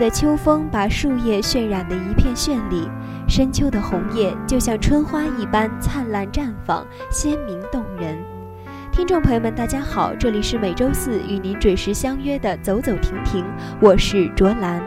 的秋风把树叶渲染的一片绚丽，深秋的红叶就像春花一般灿烂绽放，鲜明动人。听众朋友们，大家好，这里是每周四与您准时相约的《走走停停》，我是卓兰。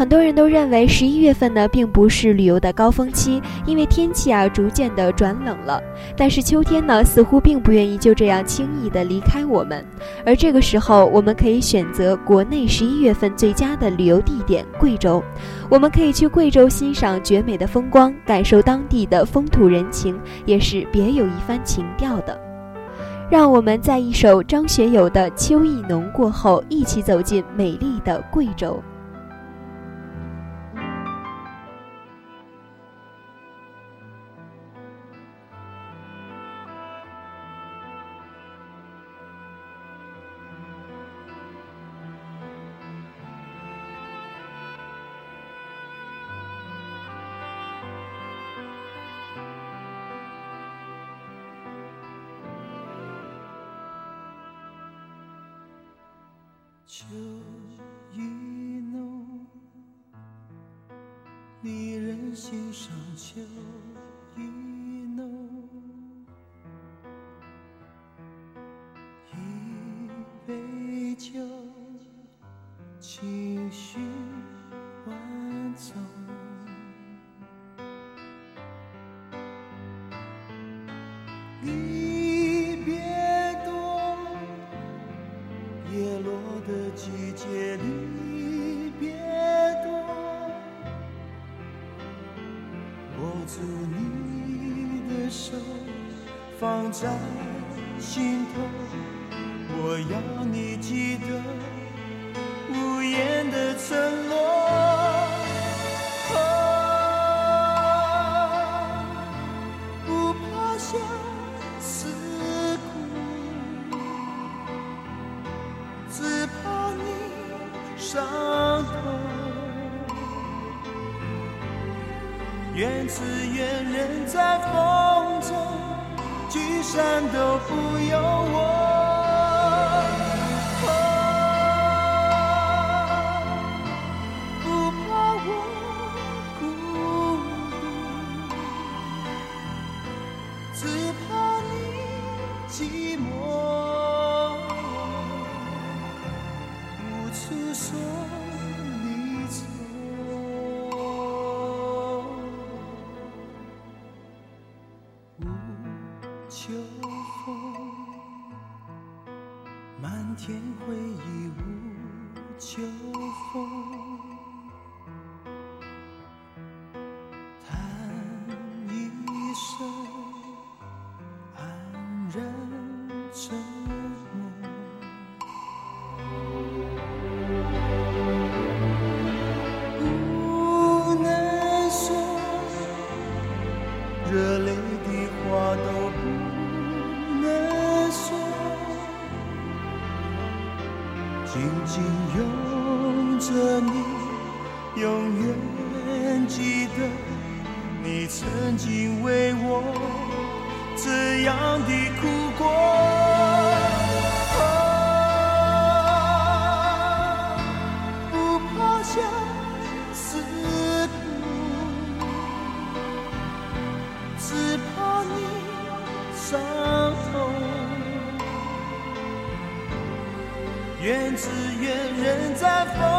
很多人都认为十一月份呢，并不是旅游的高峰期，因为天气啊逐渐的转冷了。但是秋天呢，似乎并不愿意就这样轻易的离开我们。而这个时候，我们可以选择国内十一月份最佳的旅游地点——贵州。我们可以去贵州欣赏绝美的风光，感受当地的风土人情，也是别有一番情调的。让我们在一首张学友的《秋意浓》过后，一起走进美丽的贵州。离人心上秋住你的手，放在心头，我要你记得无言的承诺。只愿人在风中。聚散都不由风。曾经为我这样的哭过，哦，不怕相思苦，只怕你伤痛。愿只愿人在风。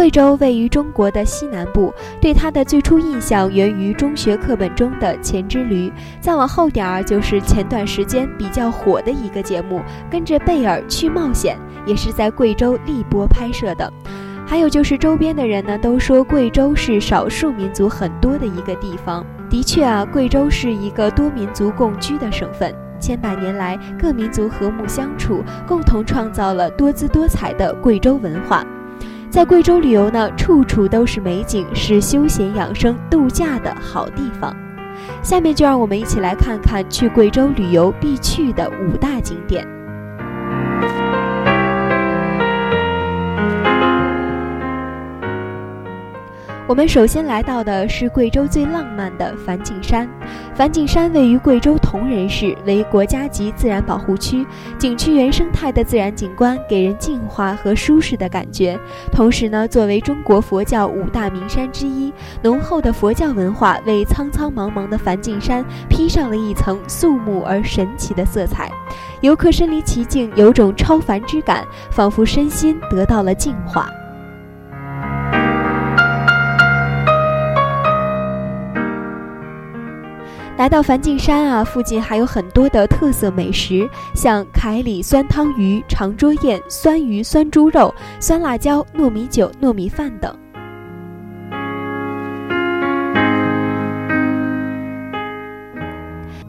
贵州位于中国的西南部，对它的最初印象源于中学课本中的《黔之驴》，再往后点儿就是前段时间比较火的一个节目《跟着贝尔去冒险》，也是在贵州荔波拍摄的。还有就是周边的人呢都说贵州是少数民族很多的一个地方。的确啊，贵州是一个多民族共居的省份，千百年来各民族和睦相处，共同创造了多姿多彩的贵州文化。在贵州旅游呢，处处都是美景，是休闲养生、度假的好地方。下面就让我们一起来看看去贵州旅游必去的五大景点。我们首先来到的是贵州最浪漫的梵净山。梵净山位于贵州铜仁市，为国家级自然保护区，景区原生态的自然景观给人净化和舒适的感觉。同时呢，作为中国佛教五大名山之一，浓厚的佛教文化为苍苍茫茫的梵净山披上了一层肃穆而神奇的色彩。游客身临其境，有种超凡之感，仿佛身心得到了净化。来到梵净山啊，附近还有很多的特色美食，像凯里酸汤鱼、长桌宴、酸鱼、酸猪肉、酸辣椒、糯米酒、糯米饭等。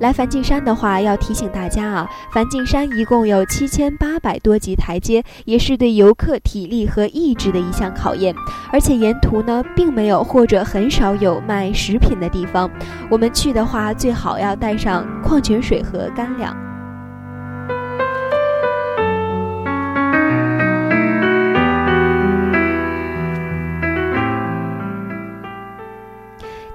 来梵净山的话，要提醒大家啊，梵净山一共有七千八百多级台阶，也是对游客体力和意志的一项考验。而且沿途呢，并没有或者很少有卖食品的地方，我们去的话，最好要带上矿泉水和干粮。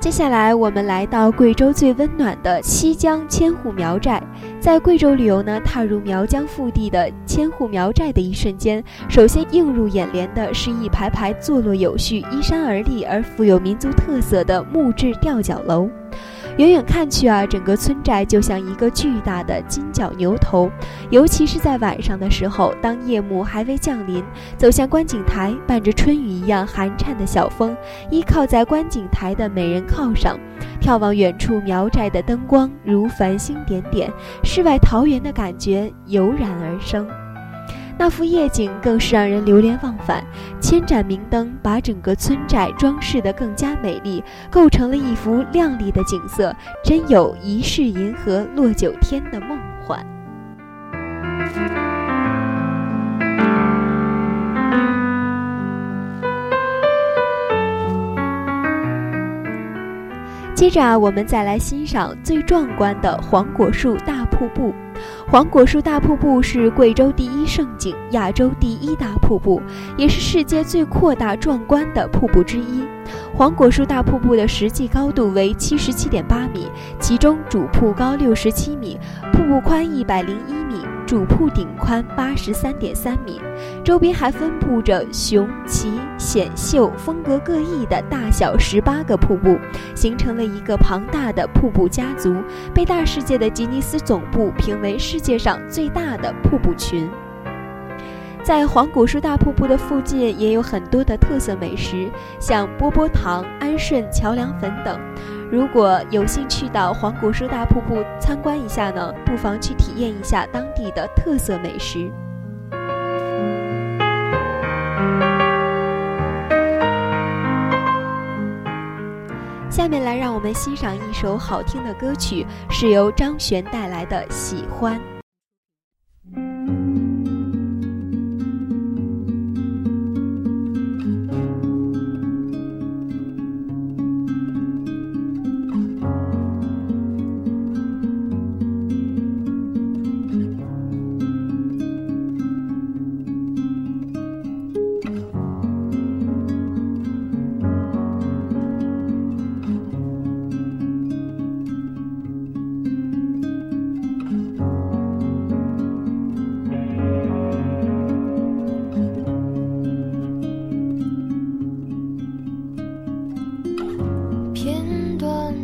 接下来，我们来到贵州最温暖的西江千户苗寨。在贵州旅游呢，踏入苗疆腹地的千户苗寨的一瞬间，首先映入眼帘的是一排排坐落有序、依山而立而富有民族特色的木质吊脚楼。远远看去啊，整个村寨就像一个巨大的金角牛头。尤其是在晚上的时候，当夜幕还未降临，走向观景台，伴着春雨一样寒颤的小风，依靠在观景台的美人靠上，眺望远处苗寨的灯光如繁星点点，世外桃源的感觉油然而生。那幅夜景更是让人流连忘返，千盏明灯把整个村寨装饰得更加美丽，构成了一幅亮丽的景色，真有一世银河落九天的梦幻。接着啊，我们再来欣赏最壮观的黄果树大瀑布。黄果树大瀑布是贵州第一胜景，亚洲第一大瀑布，也是世界最扩大壮观的瀑布之一。黄果树大瀑布的实际高度为七十七点八米，其中主瀑高六十七米，瀑布宽一百零一米。主瀑顶宽八十三点三米，周边还分布着雄奇险秀、风格各异的大小十八个瀑布，形成了一个庞大的瀑布家族，被大世界的吉尼斯总部评为世界上最大的瀑布群。在黄果树大瀑布的附近也有很多的特色美食，像波波糖、安顺桥梁粉等。如果有幸去到黄果树大瀑布参观一下呢，不妨去体验一下当地的特色美食。下面来让我们欣赏一首好听的歌曲，是由张悬带来的《喜欢》。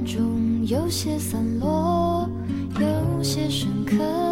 中有些散落有些深刻。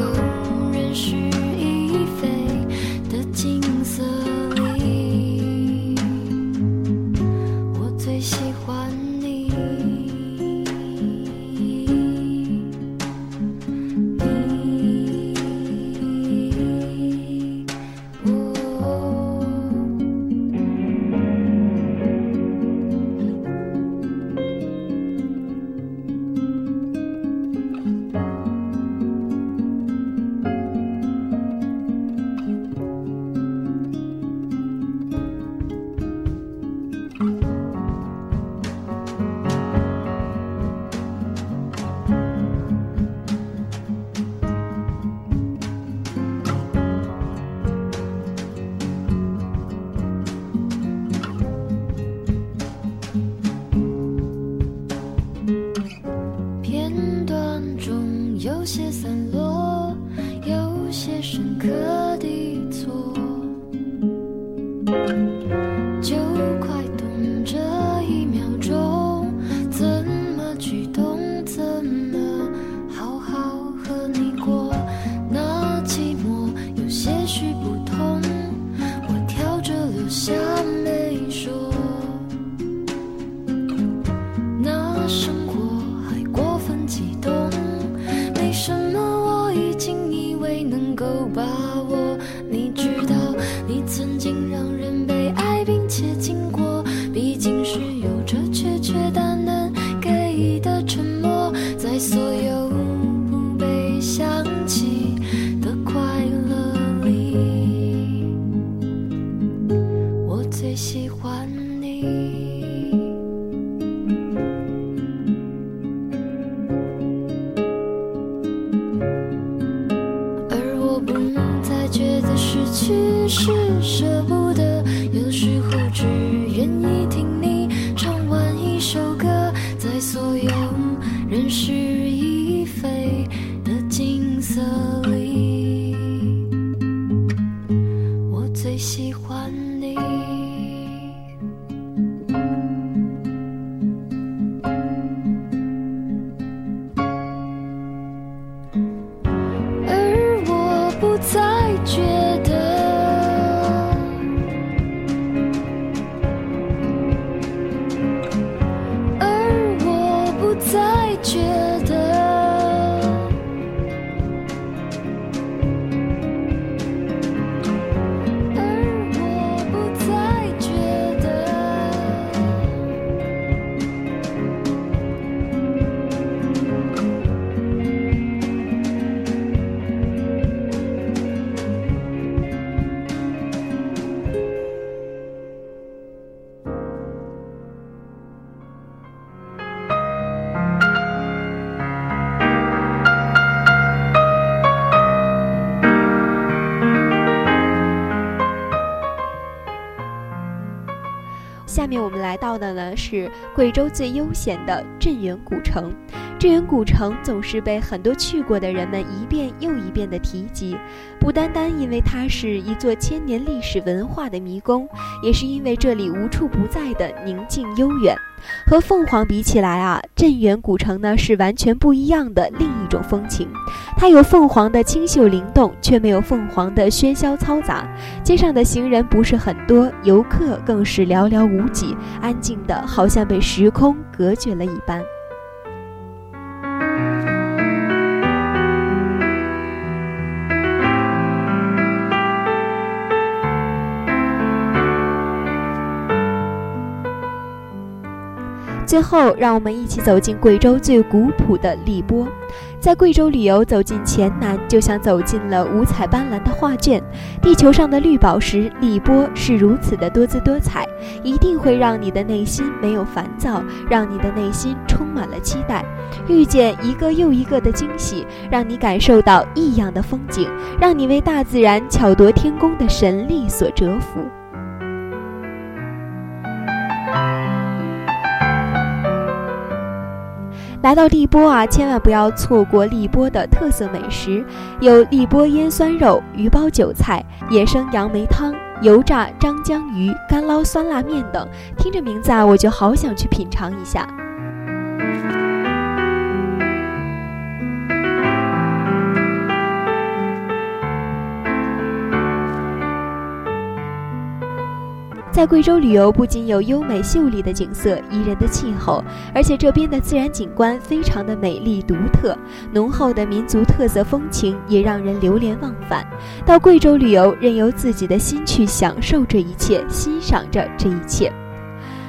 散落有些深刻的错。曾经下面我们来到的呢是贵州最悠闲的镇远古城。镇远古城总是被很多去过的人们一遍又一遍的提及，不单单因为它是一座千年历史文化的迷宫，也是因为这里无处不在的宁静悠远。和凤凰比起来啊，镇远古城呢是完全不一样的另一种风情。它有凤凰的清秀灵动，却没有凤凰的喧嚣嘈杂。街上的行人不是很多，游客更是寥寥无几，安静的好像被时空隔绝了一般。最后，让我们一起走进贵州最古朴的荔波。在贵州旅游，走进黔南，就像走进了五彩斑斓的画卷。地球上的绿宝石荔波是如此的多姿多彩，一定会让你的内心没有烦躁，让你的内心充满了期待。遇见一个又一个的惊喜，让你感受到异样的风景，让你为大自然巧夺天工的神力所折服。来到荔波啊，千万不要错过荔波的特色美食，有荔波腌酸肉、鱼包韭菜、野生杨梅汤、油炸张江鱼、干捞酸辣面等。听着名字啊，我就好想去品尝一下。在贵州旅游，不仅有优美秀丽的景色、宜人的气候，而且这边的自然景观非常的美丽独特，浓厚的民族特色风情也让人流连忘返。到贵州旅游，任由自己的心去享受这一切，欣赏着这一切。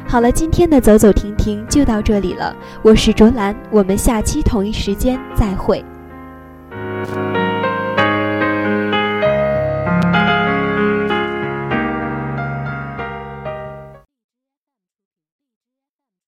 好了，今天的走走停停就到这里了，我是卓兰，我们下期同一时间再会。「